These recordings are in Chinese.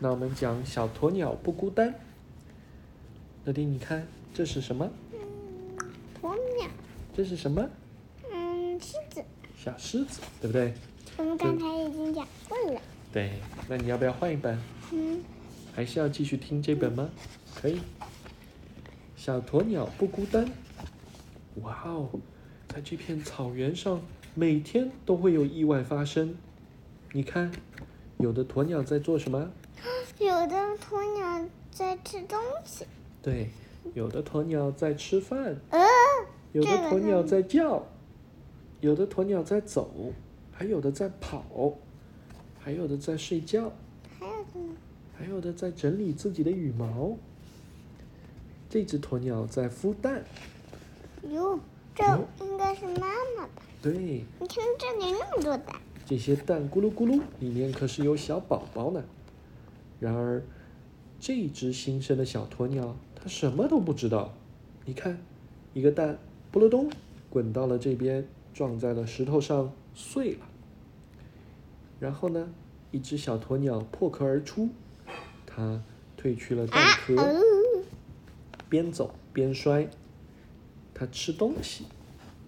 那我们讲小鸵鸟不孤单。乐迪，你看这是什么？鸵鸟，这是什么？嗯，狮子，小狮子，对不对？我们刚才已经讲过了。对，那你要不要换一本？嗯，还是要继续听这本吗？可以。小鸵鸟不孤单。哇哦，在这片草原上，每天都会有意外发生。你看，有的鸵鸟在做什么？有的鸵鸟在吃东西，对，有的鸵鸟在吃饭，呃，有的鸵鸟在叫，有的鸵鸟在走，还有的在跑，还有的在睡觉，还有的呢？还有的在整理自己的羽毛。这只鸵鸟在孵蛋，哟，这应该是妈妈吧？对，你看这里那么多蛋，这些蛋咕噜咕噜，里面可是有小宝宝呢。然而，这只新生的小鸵鸟，它什么都不知道。你看，一个蛋扑噜咚滚到了这边，撞在了石头上，碎了。然后呢，一只小鸵鸟破壳而出，它褪去了蛋啊，壳，哦，边走边摔。它吃东西，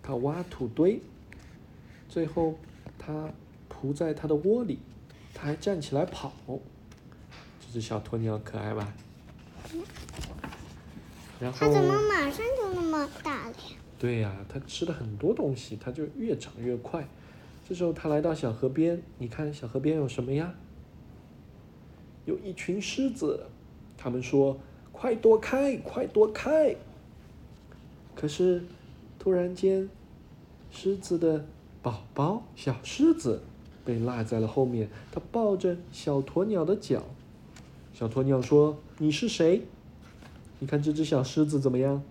它挖土堆，最后它扑在它的窝里，它还站起来跑。这只小鸵鸟可爱吧？然后它怎么马上就那么大了呀？对呀、它吃了很多东西，它就越长越快。这时候它来到小河边，你看小河边有什么呀？有一群狮子，他们说：“快躲开，快躲开！”可是突然间，狮子的宝宝小狮子被落在了后面，它抱着小鸵鸟的脚。小鸵鸟说：“你是谁？”你看这只小狮子怎么样？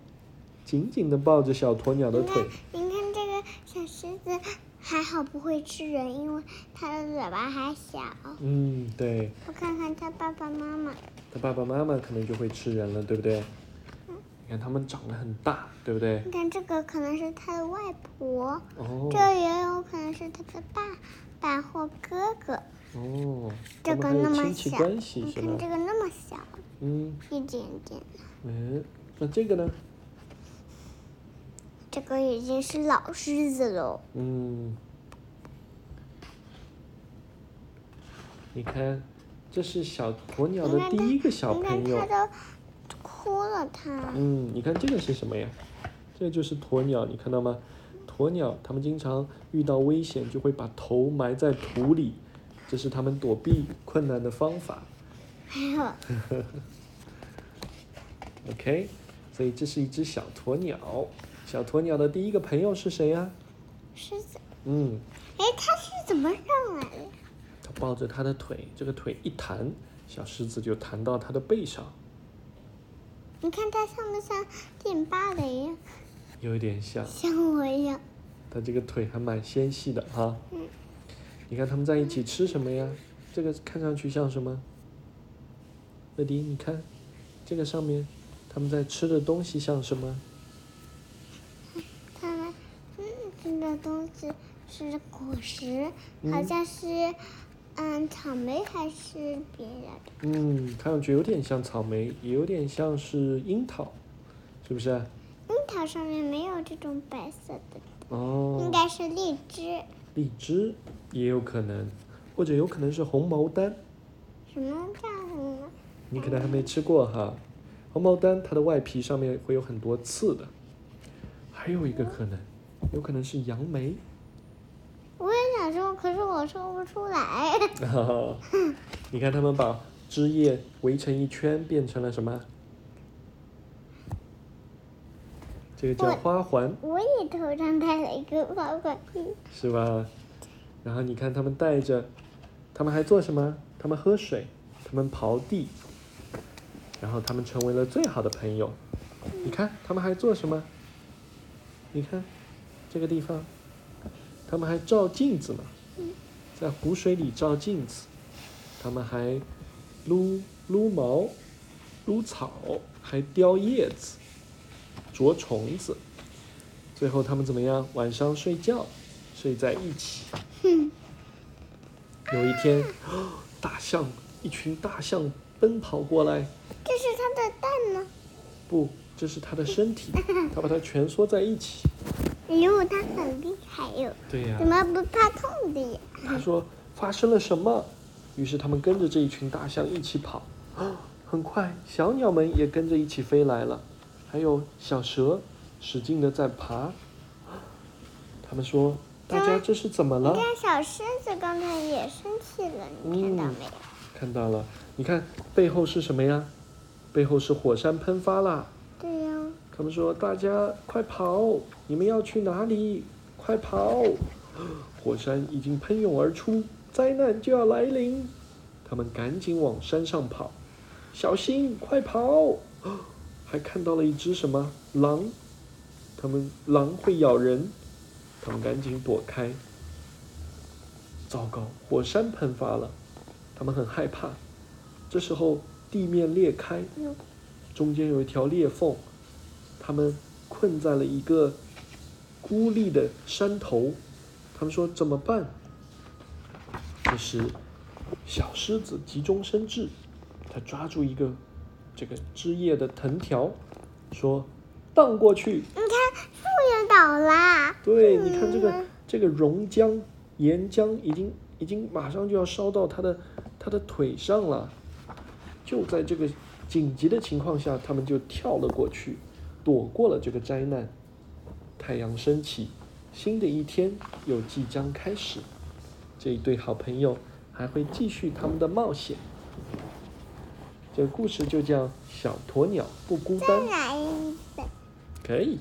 紧紧地抱着小鸵鸟的腿。你看这个小狮子还好不会吃人，因为它的嘴巴还小。嗯，对，我看看它爸爸妈妈，它爸爸妈妈可能就会吃人了，对不对？你看它们长得很大，对不对？你看这个可能是它的外婆，哦这也有可能是它的爸爸或哥哥。哦，这个那么小，你看这？个那么小，嗯一点点。嗯，那这个呢？这个已经是老狮子喽。嗯，你看，这是小鸵鸟的第一个小朋友哭了，它。嗯，你看这个是什么呀？这就是鸵鸟，你看到吗？鸵鸟它们经常遇到危险就会把头埋在土里，这是它们躲避困难的方法。还有，OK，所以这是一只小鸵鸟。小鸵鸟的第一个朋友是谁呀？狮子，嗯，哎，它是怎么上来的？它抱着它的腿，这个腿一弹，小狮子就弹到它的背上，你看它像不像电芭蕾呀？有一点像。像我一样。它这个腿还蛮纤细的哈。嗯。你看它们在一起吃什么呀？这个看上去像什么？乐迪，你看，这个上面，它们在吃的东西像什么？它们嗯吃的东西是果实，嗯好像是嗯草莓还是别的。嗯，看上去有点像草莓，也有点像是樱桃，是不是？樱桃上面没有这种白色的，哦应哦，该是荔枝。荔枝也有可能，或者有可能是红毛丹，什么叫什么？你可能还没吃过哈。红毛丹它的外皮上面会有很多刺的，还有一个可能，有可能是杨梅。可是我说不出来。你看他们把枝叶围成一圈，变成了什么？这个叫花环，我也头上戴了一个花环，是吧？然后你看他们带着，他们还做什么？他们喝水，他们刨地，然后他们成为了最好的朋友。你看他们还做什么？你看这个地方，他们还照镜子呢，在湖水里照镜子。他们还撸撸毛、撸草，还叼叶子、啄虫子。最后他们怎么样？晚上睡觉，睡在一起。有一天，大象一群大象奔跑过来。这是它的蛋呢？不，这是它的身体，它把它蜷缩在一起。哟，它很厉害哟。对呀、怎么不怕痛的呀？他说发生了什么？于是他们跟着这一群大象一起跑。啊，很快，小鸟们也跟着一起飞来了，还有小蛇使劲的在爬。他们说：“大家这是怎么了？”你看小狮子刚才也生气了，你看到没有？看到了，你看背后是什么呀？背后是火山喷发啦。他们说：“大家快跑！你们要去哪里？快跑！火山已经喷涌而出，灾难就要来临。”他们赶紧往山上跑，小心，快跑！还看到了一只什么狼？他们狼会咬人，他们赶紧躲开。糟糕，火山喷发了，他们很害怕。这时候地面裂开，中间有一条裂缝，他们困在了一个孤立的山头。他们说怎么办？这时，小狮子急中生智，他抓住一个这个枝叶的藤条，说荡过去。你看树也倒啦。对，你看这个嗯这个熔浆、岩浆已经已经马上就要烧到它的它的腿上了。就在这个紧急的情况下，他们就跳了过去，躲过了这个灾难。太阳升起，新的一天又即将开始。这一对好朋友还会继续他们的冒险。这个故事就叫《小鸵鸟不孤单。可以。